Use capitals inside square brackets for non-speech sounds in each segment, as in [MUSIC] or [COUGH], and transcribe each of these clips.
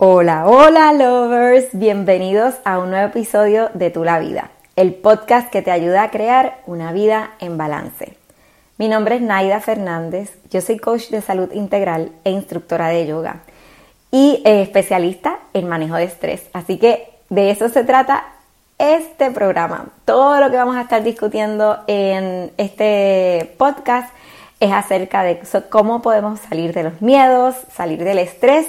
Hola, hola lovers, bienvenidos a un nuevo episodio de Tu la Vida, el podcast que te ayuda a crear una vida en balance. Mi nombre es Naida Fernández, yo soy coach de salud integral e instructora de yoga y eh, especialista en manejo de estrés, así que de eso se trata este programa. Todo lo que vamos a estar discutiendo en este podcast es acerca de cómo podemos salir de los miedos, salir del estrés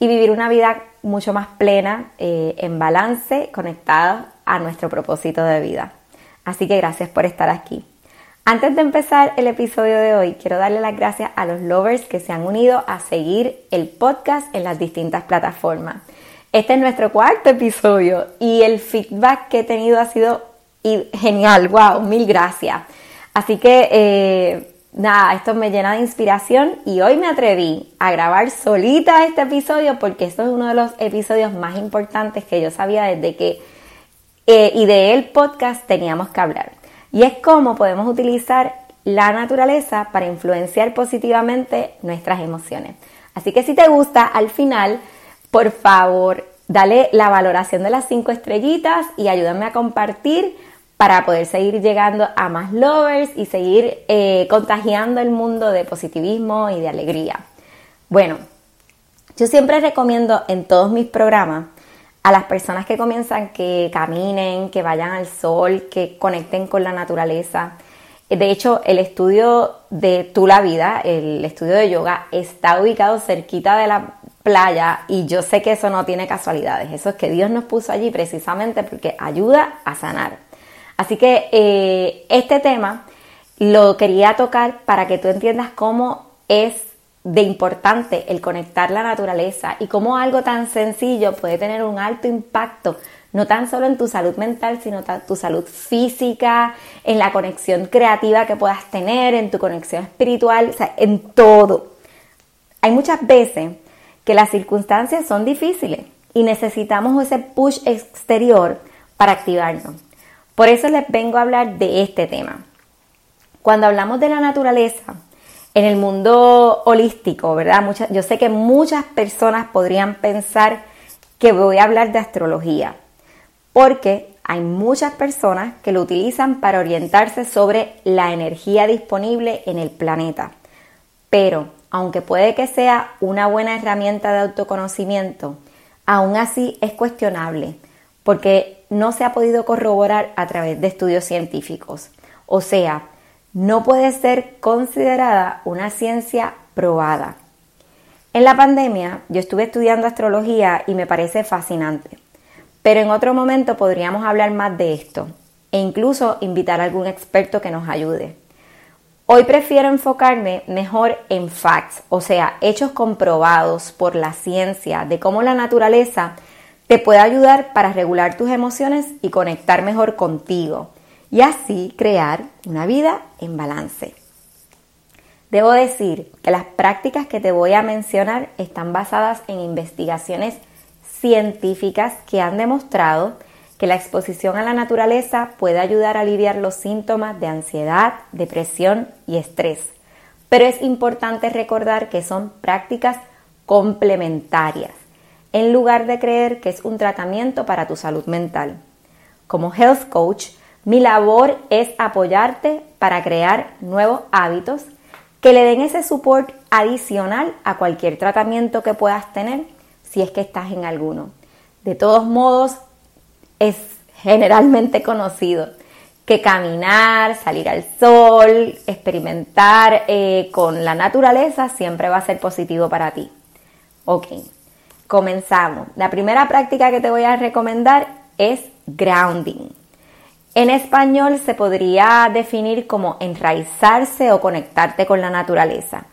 y vivir una vida mucho más plena, eh, en balance, conectada a nuestro propósito de vida. Así que gracias por estar aquí. Antes de empezar el episodio de hoy, quiero darle las gracias a los lovers que se han unido a seguir el podcast en las distintas plataformas. Este es nuestro cuarto episodio y el feedback que he tenido ha sido genial, wow, mil gracias. Así que eh, nada, esto me llena de inspiración y hoy me atreví a grabar solita este episodio porque esto es uno de los episodios más importantes que yo sabía desde que eh, ideé el podcast teníamos que hablar. Y es cómo podemos utilizar la naturaleza para influenciar positivamente nuestras emociones. Así que si te gusta, al final, por favor, dale la valoración de las cinco estrellitas y ayúdame a compartir para poder seguir llegando a más lovers y seguir eh, contagiando el mundo de positivismo y de alegría. Bueno, yo siempre recomiendo en todos mis programas a las personas que comienzan que caminen, que vayan al sol, que conecten con la naturaleza. De hecho, el estudio de Tu la Vida, el estudio de yoga, está ubicado cerquita de la playa y yo sé que eso no tiene casualidades. Eso es que Dios nos puso allí precisamente porque ayuda a sanar. Así que eh, este tema lo quería tocar para que tú entiendas cómo es de importante el conectar la naturaleza y cómo algo tan sencillo puede tener un alto impacto, no tan solo en tu salud mental, sino en tu salud física, en la conexión creativa que puedas tener, en tu conexión espiritual, o sea, en todo. Hay muchas veces que las circunstancias son difíciles y necesitamos ese push exterior para activarnos. Por eso les vengo a hablar de este tema. Cuando hablamos de la naturaleza, en el mundo holístico, ¿verdad? yo sé que muchas personas podrían pensar que voy a hablar de astrología, porque hay muchas personas que lo utilizan para orientarse sobre la energía disponible en el planeta. Pero, aunque puede que sea una buena herramienta de autoconocimiento, aún así es cuestionable, porque no se ha podido corroborar a través de estudios científicos. O sea, no puede ser considerada una ciencia probada. En la pandemia yo estuve estudiando astrología y me parece fascinante, pero en otro momento podríamos hablar más de esto e incluso invitar a algún experto que nos ayude. Hoy prefiero enfocarme mejor en facts, o sea, hechos comprobados por la ciencia de cómo la naturaleza te puede ayudar para regular tus emociones y conectar mejor contigo y así crear una vida en balance. Debo decir que las prácticas que te voy a mencionar están basadas en investigaciones científicas que han demostrado que la exposición a la naturaleza puede ayudar a aliviar los síntomas de ansiedad, depresión y estrés. Pero es importante recordar que son prácticas complementarias en lugar de creer que es un tratamiento para tu salud mental. Como health coach, mi labor es apoyarte para crear nuevos hábitos que le den ese support adicional a cualquier tratamiento que puedas tener si es que estás en alguno. De todos modos, es generalmente conocido que caminar, salir al sol, experimentar eh, con la naturaleza siempre va a ser positivo para ti. Ok, Comenzamos. La primera práctica que te voy a recomendar es grounding. En español se podría definir como enraizarse o conectarte con la naturaleza.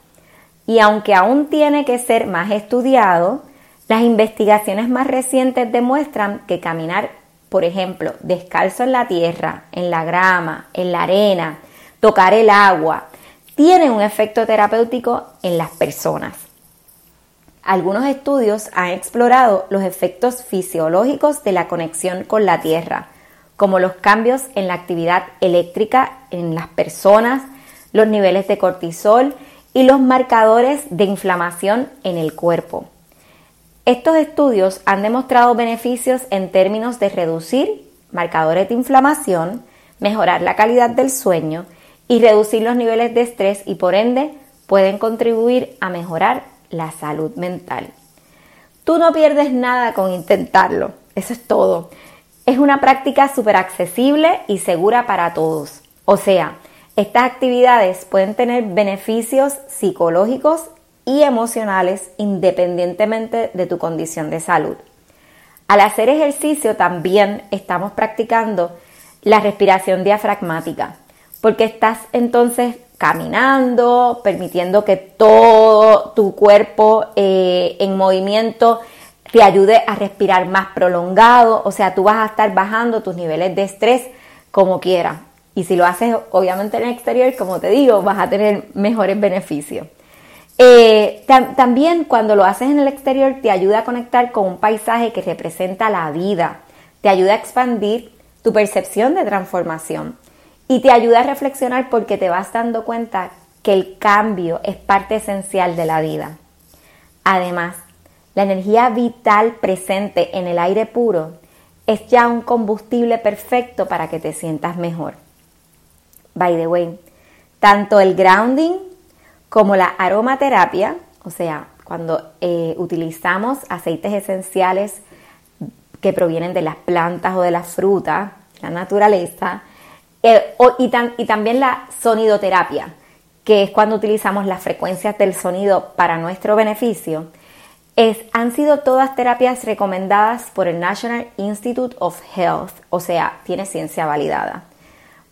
Y aunque aún tiene que ser más estudiado, las investigaciones más recientes demuestran que caminar, por ejemplo, descalzo en la tierra, en la grama, en la arena, tocar el agua, tiene un efecto terapéutico en las personas. Algunos estudios han explorado los efectos fisiológicos de la conexión con la Tierra, como los cambios en la actividad eléctrica en las personas, los niveles de cortisol y los marcadores de inflamación en el cuerpo. Estos estudios han demostrado beneficios en términos de reducir marcadores de inflamación, mejorar la calidad del sueño y reducir los niveles de estrés y por ende pueden contribuir a mejorar la salud mental. Tú no pierdes nada con intentarlo, eso es todo. Es una práctica súper accesible y segura para todos. O sea, estas actividades pueden tener beneficios psicológicos y emocionales independientemente de tu condición de salud. Al hacer ejercicio también estamos practicando la respiración diafragmática, porque estás entonces caminando, permitiendo que todo tu cuerpo eh, en movimiento te ayude a respirar más prolongado, o sea, tú vas a estar bajando tus niveles de estrés como quieras. Y si lo haces obviamente en el exterior, como te digo, vas a tener mejores beneficios. Eh, también cuando lo haces en el exterior te ayuda a conectar con un paisaje que representa la vida, te ayuda a expandir tu percepción de transformación y te ayuda a reflexionar porque te vas dando cuenta que el cambio es parte esencial de la vida. Además, la energía vital presente en el aire puro es ya un combustible perfecto para que te sientas mejor. By the way, tanto el grounding como la aromaterapia, o sea, cuando eh, utilizamos aceites esenciales que provienen de las plantas o de las frutas, la naturaleza, y, también la sonidoterapia, que es cuando utilizamos las frecuencias del sonido para nuestro beneficio, es, han sido todas terapias recomendadas por el National Institute of Health, o sea, tiene ciencia validada.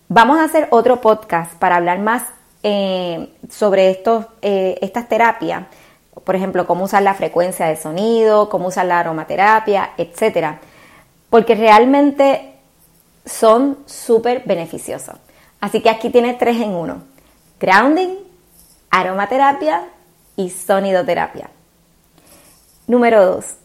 Vamos a hacer otro podcast para hablar más eh, sobre estos, eh, estas terapias, por ejemplo, cómo usar la frecuencia de sonido, cómo usar la aromaterapia, etcétera, porque realmente son súper beneficiosos. Así que aquí tienes tres en uno: grounding, aromaterapia y sonidoterapia. Número dos,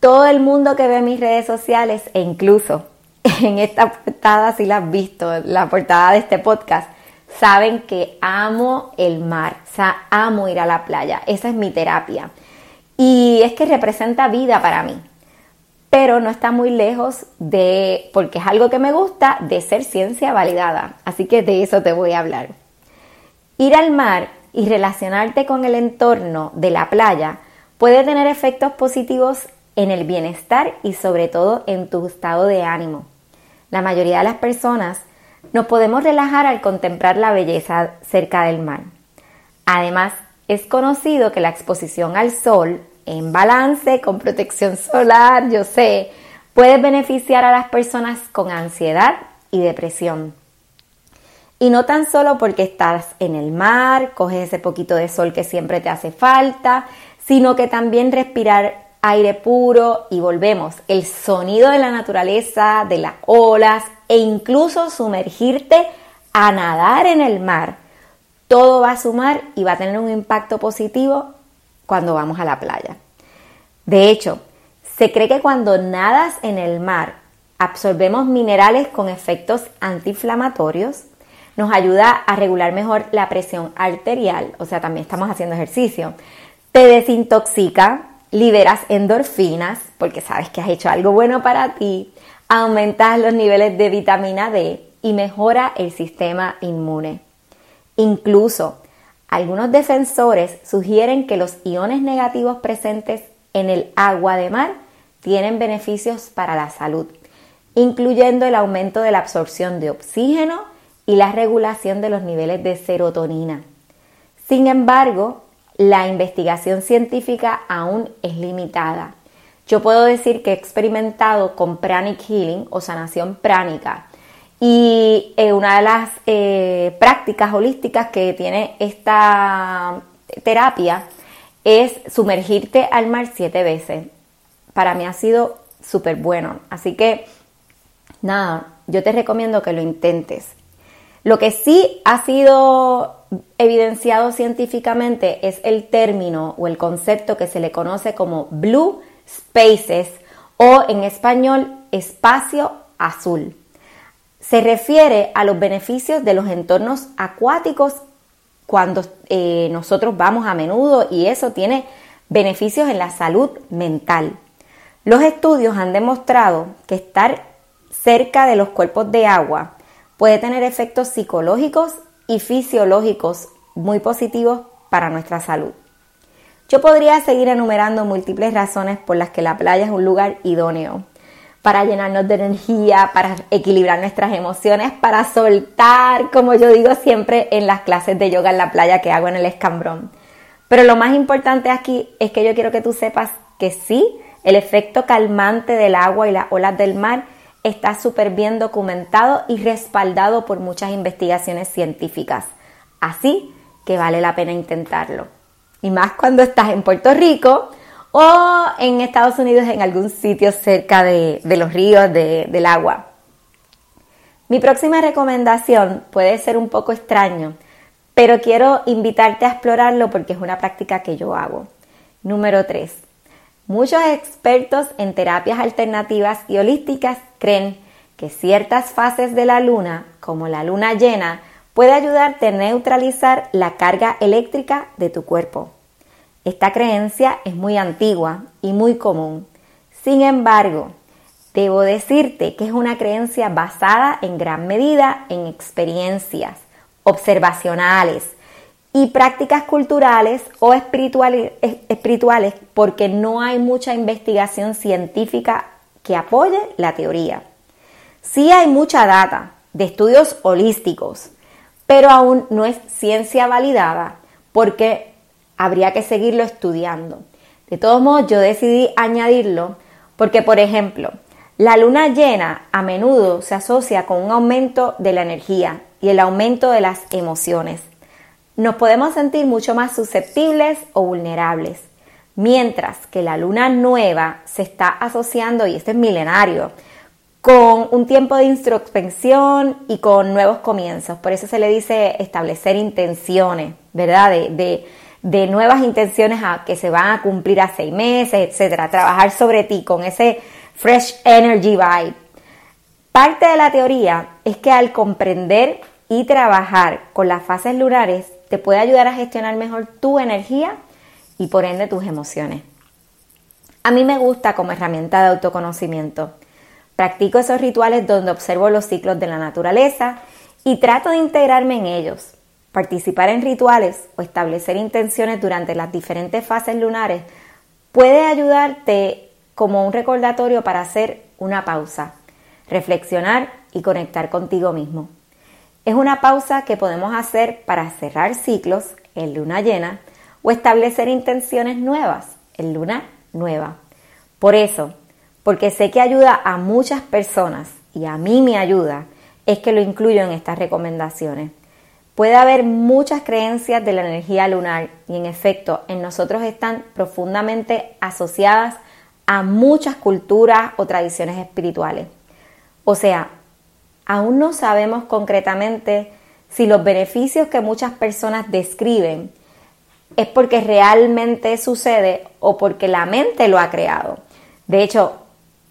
todo el mundo que ve mis redes sociales e incluso [LAUGHS] en esta portada, si la has visto, la portada de este podcast, saben que amo el mar, o sea, amo ir a la playa, esa es mi terapia. Y es que representa vida para mí, pero no está muy lejos de, porque es algo que me gusta, de ser ciencia validada. Así que de eso te voy a hablar. Ir al mar y relacionarte con el entorno de la playa puede tener efectos positivos en el bienestar y sobre todo en tu estado de ánimo. La mayoría de las personas nos podemos relajar al contemplar la belleza cerca del mar. Además, es conocido que la exposición al sol, en balance, con protección solar, yo sé, puede beneficiar a las personas con ansiedad y depresión. Y no tan solo porque estás en el mar, coges ese poquito de sol que siempre te hace falta, sino que también respirar aire puro y volvemos, el sonido de la naturaleza, de las olas e incluso sumergirte a nadar en el mar. Todo va a sumar y va a tener un impacto positivo cuando vamos a la playa. De hecho, se cree que cuando nadas en el mar absorbemos minerales con efectos antiinflamatorios, nos ayuda a regular mejor la presión arterial, o sea, también estamos haciendo ejercicio, te desintoxica, liberas endorfinas porque sabes que has hecho algo bueno para ti, aumentas los niveles de vitamina D y mejora el sistema inmune. Incluso algunos defensores sugieren que los iones negativos presentes en el agua de mar tienen beneficios para la salud, incluyendo el aumento de la absorción de oxígeno y la regulación de los niveles de serotonina. Sin embargo, la investigación científica aún es limitada. Yo puedo decir que he experimentado con pranic healing o sanación pránica y eh, una de las eh, prácticas holísticas que tiene esta terapia es sumergirte al mar siete veces. Para mí ha sido súper bueno. Así que, nada, yo te recomiendo que lo intentes. Lo que sí ha sido evidenciado científicamente es el término o el concepto que se le conoce como blue spaces o en español espacio azul. Se refiere a los beneficios de los entornos acuáticos cuando eh, nosotros vamos a menudo y eso tiene beneficios en la salud mental. Los estudios han demostrado que estar cerca de los cuerpos de agua puede tener efectos psicológicos y fisiológicos muy positivos para nuestra salud. Yo podría seguir enumerando múltiples razones por las que la playa es un lugar idóneo para llenarnos de energía, para equilibrar nuestras emociones, para soltar, como yo digo siempre en las clases de yoga en la playa que hago en el escambrón. Pero lo más importante aquí es que yo quiero que tú sepas que sí, el efecto calmante del agua y las olas del mar está súper bien documentado y respaldado por muchas investigaciones científicas. Así que vale la pena intentarlo. Y más cuando estás en Puerto Rico o en Estados Unidos en algún sitio cerca de, los ríos, del agua. Mi próxima recomendación puede ser un poco extraño, pero quiero invitarte a explorarlo porque es una práctica que yo hago. Número 3. Muchos expertos en terapias alternativas y holísticas creen que ciertas fases de la luna, como la luna llena, puede ayudarte a neutralizar la carga eléctrica de tu cuerpo. Esta creencia es muy antigua y muy común. Sin embargo, debo decirte que es una creencia basada en gran medida en experiencias observacionales y prácticas culturales o espirituales, porque no hay mucha investigación científica que apoye la teoría. Sí hay mucha data de estudios holísticos, pero aún no es ciencia validada porque habría que seguirlo estudiando. De todos modos, yo decidí añadirlo porque, por ejemplo, la luna llena a menudo se asocia con un aumento de la energía y el aumento de las emociones. Nos podemos sentir mucho más susceptibles o vulnerables, mientras que la luna nueva se está asociando, y esto es milenario, con un tiempo de introspección y con nuevos comienzos. Por eso se le dice establecer intenciones, ¿verdad? de de nuevas intenciones a, que se van a cumplir a seis meses, etcétera. Trabajar sobre ti con ese fresh energy vibe. Parte de la teoría es que al comprender y trabajar con las fases lunares te puede ayudar a gestionar mejor tu energía y por ende tus emociones. A mí me gusta como herramienta de autoconocimiento. Practico esos rituales donde observo los ciclos de la naturaleza y trato de integrarme en ellos. Participar en rituales o establecer intenciones durante las diferentes fases lunares puede ayudarte como un recordatorio para hacer una pausa, reflexionar y conectar contigo mismo. Es una pausa que podemos hacer para cerrar ciclos en luna llena o establecer intenciones nuevas en luna nueva. Por eso, porque sé que ayuda a muchas personas y a mí me ayuda, es que lo incluyo en estas recomendaciones. Puede haber muchas creencias de la energía lunar y en efecto en nosotros están profundamente asociadas a muchas culturas o tradiciones espirituales. O sea, aún no sabemos concretamente si los beneficios que muchas personas describen es porque realmente sucede o porque la mente lo ha creado. De hecho,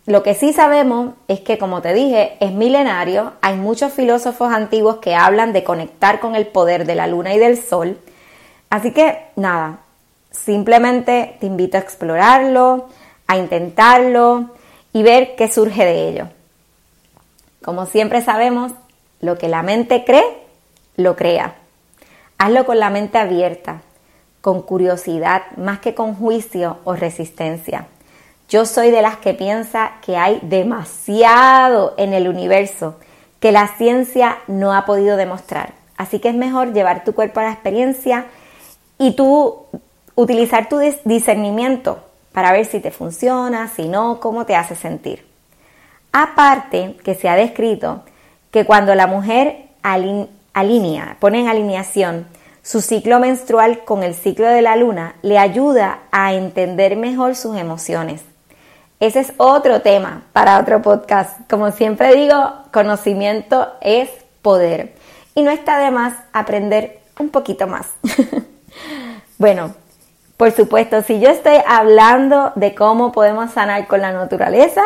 lo que sí sabemos es que, como te dije, es milenario, hay muchos filósofos antiguos que hablan de conectar con el poder de la luna y del sol. Así que, nada, simplemente te invito a explorarlo, a intentarlo y ver qué surge de ello. Como siempre sabemos, lo que la mente cree, lo crea. Hazlo con la mente abierta, con curiosidad, más que con juicio o resistencia. Yo soy de las que piensa que hay demasiado en el universo que la ciencia no ha podido demostrar. Así que es mejor llevar tu cuerpo a la experiencia y tú utilizar tu discernimiento para ver si te funciona, si no, cómo te hace sentir. Aparte que se ha descrito que cuando la mujer alinea, pone en alineación su ciclo menstrual con el ciclo de la luna, le ayuda a entender mejor sus emociones ese es otro tema para otro podcast. Como siempre digo, conocimiento es poder. Y no está de más aprender un poquito más. [LAUGHS] bueno, por supuesto, si yo estoy hablando de cómo podemos sanar con la naturaleza,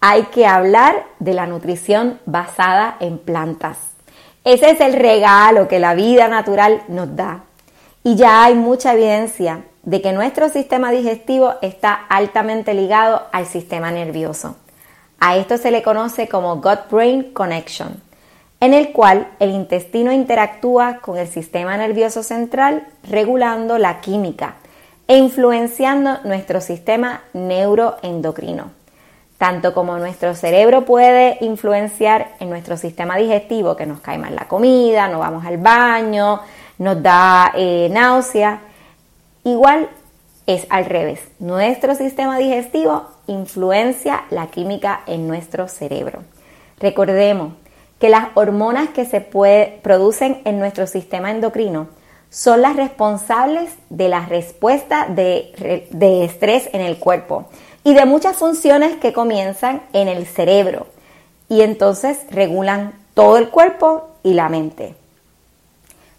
hay que hablar de la nutrición basada en plantas. Ese es el regalo que la vida natural nos da. Y ya hay mucha evidencia de que nuestro sistema digestivo está altamente ligado al sistema nervioso. A esto se le conoce como gut-brain connection, en el cual el intestino interactúa con el sistema nervioso central regulando la química e influenciando nuestro sistema neuroendocrino. Tanto como nuestro cerebro puede influenciar en nuestro sistema digestivo, que nos cae mal la comida, no vamos al baño, nos da eh, náusea, igual es al revés. Nuestro sistema digestivo influencia la química en nuestro cerebro. Recordemos que las hormonas que se producen en nuestro sistema endocrino son las responsables de la respuesta de, de estrés en el cuerpo y de muchas funciones que comienzan en el cerebro y entonces regulan todo el cuerpo y la mente.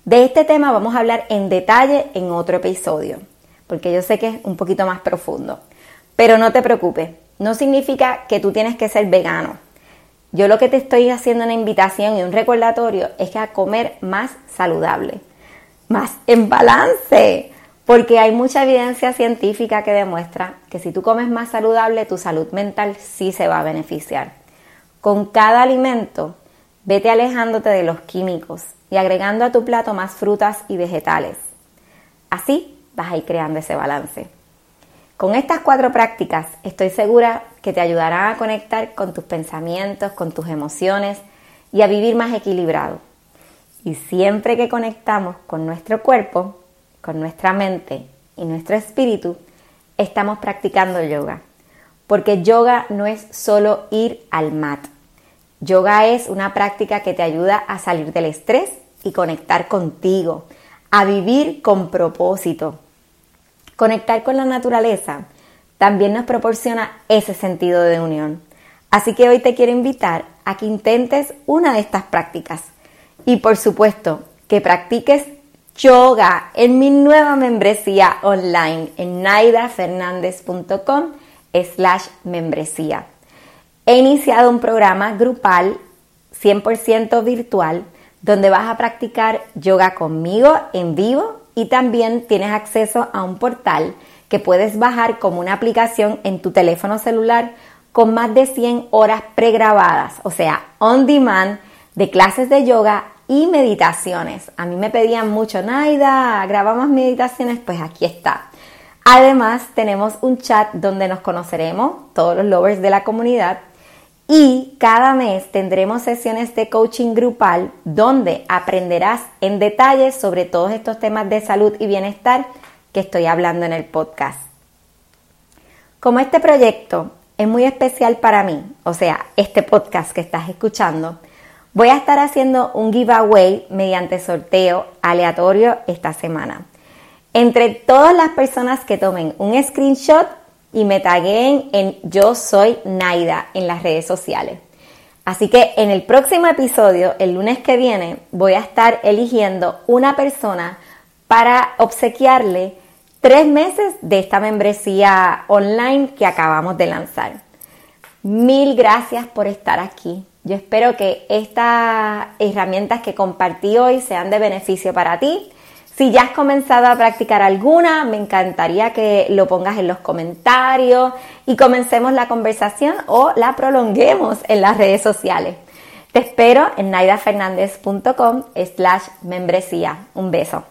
De este tema vamos a hablar en detalle en otro episodio, porque yo sé que es un poquito más profundo. Pero no te preocupes, no significa que tú tienes que ser vegano. Yo lo que te estoy haciendo una invitación y un recordatorio es que a comer más saludable más en balance, porque hay mucha evidencia científica que demuestra que si tú comes más saludable, tu salud mental sí se va a beneficiar. Con cada alimento, vete alejándote de los químicos y agregando a tu plato más frutas y vegetales. Así vas a ir creando ese balance. Con estas cuatro prácticas estoy segura que te ayudarán a conectar con tus pensamientos, con tus emociones y a vivir más equilibrado. Y siempre que conectamos con nuestro cuerpo, con nuestra mente y nuestro espíritu, estamos practicando yoga. Porque yoga no es solo ir al mat. Yoga es una práctica que te ayuda a salir del estrés y conectar contigo, a vivir con propósito. Conectar con la naturaleza también nos proporciona ese sentido de unión. Así que hoy te quiero invitar a que intentes una de estas prácticas y por supuesto, que practiques yoga en mi nueva membresía online en naidafernandez.com slash membresía. He iniciado un programa grupal 100% virtual donde vas a practicar yoga conmigo en vivo y también tienes acceso a un portal que puedes bajar como una aplicación en tu teléfono celular con más de 100 horas pregrabadas, o sea, on demand de clases de yoga y meditaciones. A mí me pedían mucho, Naida, grabamos meditaciones, pues aquí está. Además, tenemos un chat donde nos conoceremos, todos los lovers de la comunidad, y cada mes tendremos sesiones de coaching grupal donde aprenderás en detalle sobre todos estos temas de salud y bienestar que estoy hablando en el podcast. Como este proyecto es muy especial para mí, o sea, este podcast que estás escuchando, Voy a estar haciendo un giveaway mediante sorteo aleatorio esta semana. Entre todas las personas que tomen un screenshot y me taguen en Yo Soy Naida en las redes sociales. Así que en el próximo episodio, el lunes que viene, voy a estar eligiendo una persona para obsequiarle tres meses de esta membresía online que acabamos de lanzar. Mil gracias por estar aquí. Yo espero que estas herramientas que compartí hoy sean de beneficio para ti. Si ya has comenzado a practicar alguna, me encantaría que lo pongas en los comentarios y comencemos la conversación o la prolonguemos en las redes sociales. Te espero en naidafernandez.com slash membresía. Un beso.